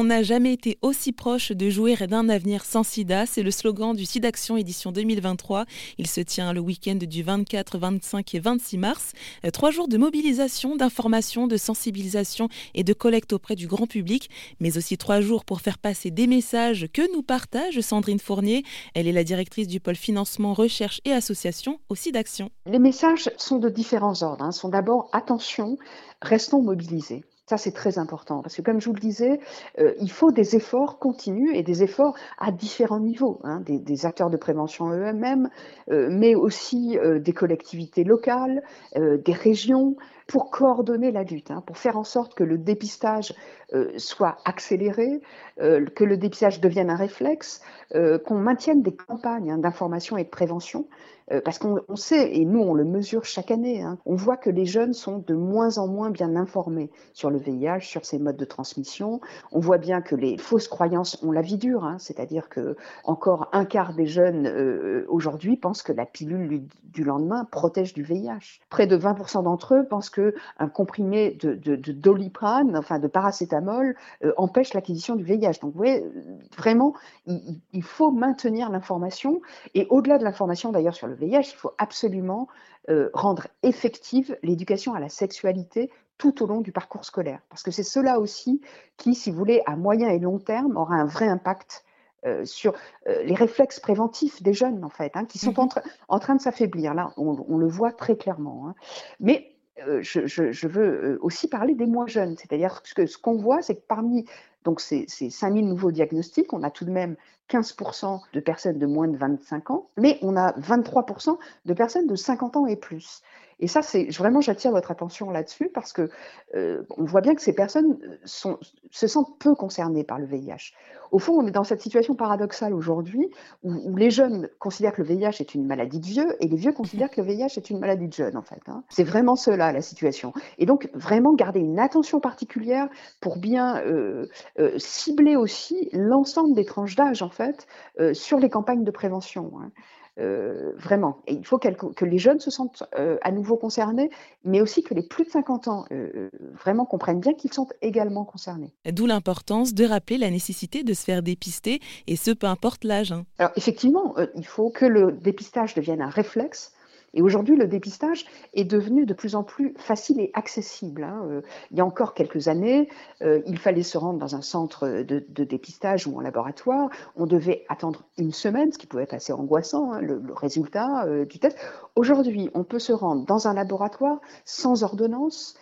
On n'a jamais été aussi proche de jouir d'un avenir sans sida. C'est le slogan du SIDAction édition 2023. Il se tient le week-end du 24, 25 et 26 mars. Euh, trois jours de mobilisation, d'information, de sensibilisation et de collecte auprès du grand public, mais aussi trois jours pour faire passer des messages que nous partage Sandrine Fournier. Elle est la directrice du pôle financement, recherche et association au SIDAction. Les messages sont de différents ordres. Hein. Sont d'abord attention, restons mobilisés. Ça, c'est très important parce que, comme je vous le disais, euh, il faut des efforts continus et des efforts à différents niveaux, hein, des, acteurs de prévention eux-mêmes, euh, mais aussi euh, des collectivités locales, des régions, pour coordonner la lutte, hein, pour faire en sorte que le dépistage soit accéléré, que le dépistage devienne un réflexe, qu'on maintienne des campagnes hein, d'information et de prévention euh, parce qu'on sait, et nous on le mesure chaque année, hein, on voit que les jeunes sont de moins en moins bien informés sur le VIH, sur ses modes de transmission. On voit bien que les fausses croyances ont la vie dure, c'est-à-dire que encore un quart des jeunes euh, aujourd'hui pensent que la pilule du lendemain protège du VIH. Près de 20% d'entre eux pensent que un comprimé de, de, de doliprane, enfin de paracétamol, euh, empêche l'acquisition du VIH. Donc vous voyez, vraiment, il, il faut maintenir l'information et au-delà de l'information d'ailleurs sur le VIH, il faut absolument euh, rendre effective l'éducation à la sexualité tout au long du parcours scolaire. Parce que c'est cela aussi qui, si vous voulez, à moyen et long terme, aura un vrai impact euh, sur euh, les réflexes préventifs des jeunes, en fait, hein, qui sont mmh en, train de s'affaiblir. Là, on, le voit très clairement. Hein. Mais je, veux aussi parler des moins jeunes. C'est-à-dire que ce qu'on voit, c'est que parmi donc ces, ces 5000 nouveaux diagnostics, on a tout de même 15% de personnes de moins de 25 ans, mais on a 23% de personnes de 50 ans et plus. Et ça, c'est vraiment, j'attire votre attention là-dessus parce que euh, on voit bien que ces personnes sont, se sentent peu concernées par le VIH. Au fond, on est dans cette situation paradoxale aujourd'hui où, les jeunes considèrent que le VIH est une maladie de vieux et les vieux considèrent que le VIH est une maladie de jeunes, en fait. Hein. C'est vraiment cela, la situation. Et donc, vraiment garder une attention particulière pour bien euh, euh, cibler aussi l'ensemble des tranches d'âge, en fait, sur les campagnes de prévention. Hein. Euh, vraiment. Et il faut que les jeunes se sentent euh, à nouveau concernés, mais aussi que les plus de 50 ans euh, vraiment comprennent bien qu'ils sont également concernés. D'où l'importance de rappeler la nécessité de se faire dépister, et ce, peu importe l'âge. Hein. Alors effectivement, il faut que le dépistage devienne un réflexe et aujourd'hui, le dépistage est devenu de plus en plus facile et accessible. Hein. Euh, il y a encore quelques années, euh, il fallait se rendre dans un centre de, dépistage ou en laboratoire. On devait attendre une semaine, ce qui pouvait être assez angoissant, hein, le, résultat euh, du test. Aujourd'hui, on peut se rendre dans un laboratoire sans ordonnance.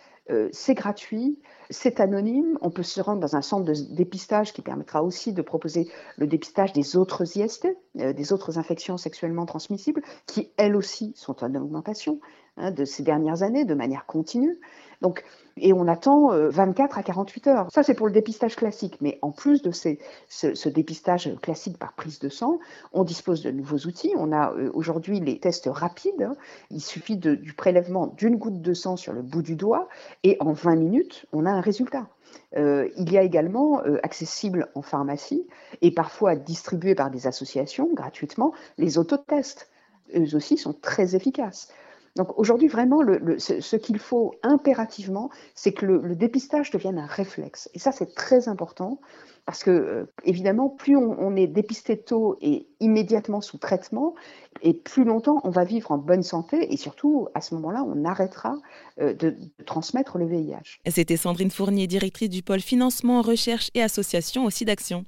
C'est gratuit, c'est anonyme. On peut se rendre dans un centre de dépistage qui permettra aussi de proposer le dépistage des autres IST, euh, des autres infections sexuellement transmissibles, qui elles aussi sont en augmentation hein, de ces dernières années de manière continue. Donc, et on attend 24 euh, à 48 heures. Ça, c'est pour le dépistage classique. Mais en plus de ce, dépistage classique par prise de sang, on dispose de nouveaux outils. On a euh, aujourd'hui les tests rapides. Hein. Il suffit du prélèvement d'une goutte de sang sur le bout du doigt et en 20 minutes, on a un résultat. Euh, il y a également accessible en pharmacie et parfois distribué par des associations gratuitement les autotests. Eux aussi sont très efficaces. Donc aujourd'hui, vraiment, ce, qu'il faut impérativement, c'est que le, dépistage devienne un réflexe. Et ça, c'est très important parce que, euh, évidemment, plus on, est dépisté tôt et immédiatement sous traitement, et plus longtemps on va vivre en bonne santé, et surtout, à ce moment-là, on arrêtera euh, de, de, transmettre le VIH. C'était Sandrine Fournier, directrice du pôle financement, recherche et association aussi d'Action.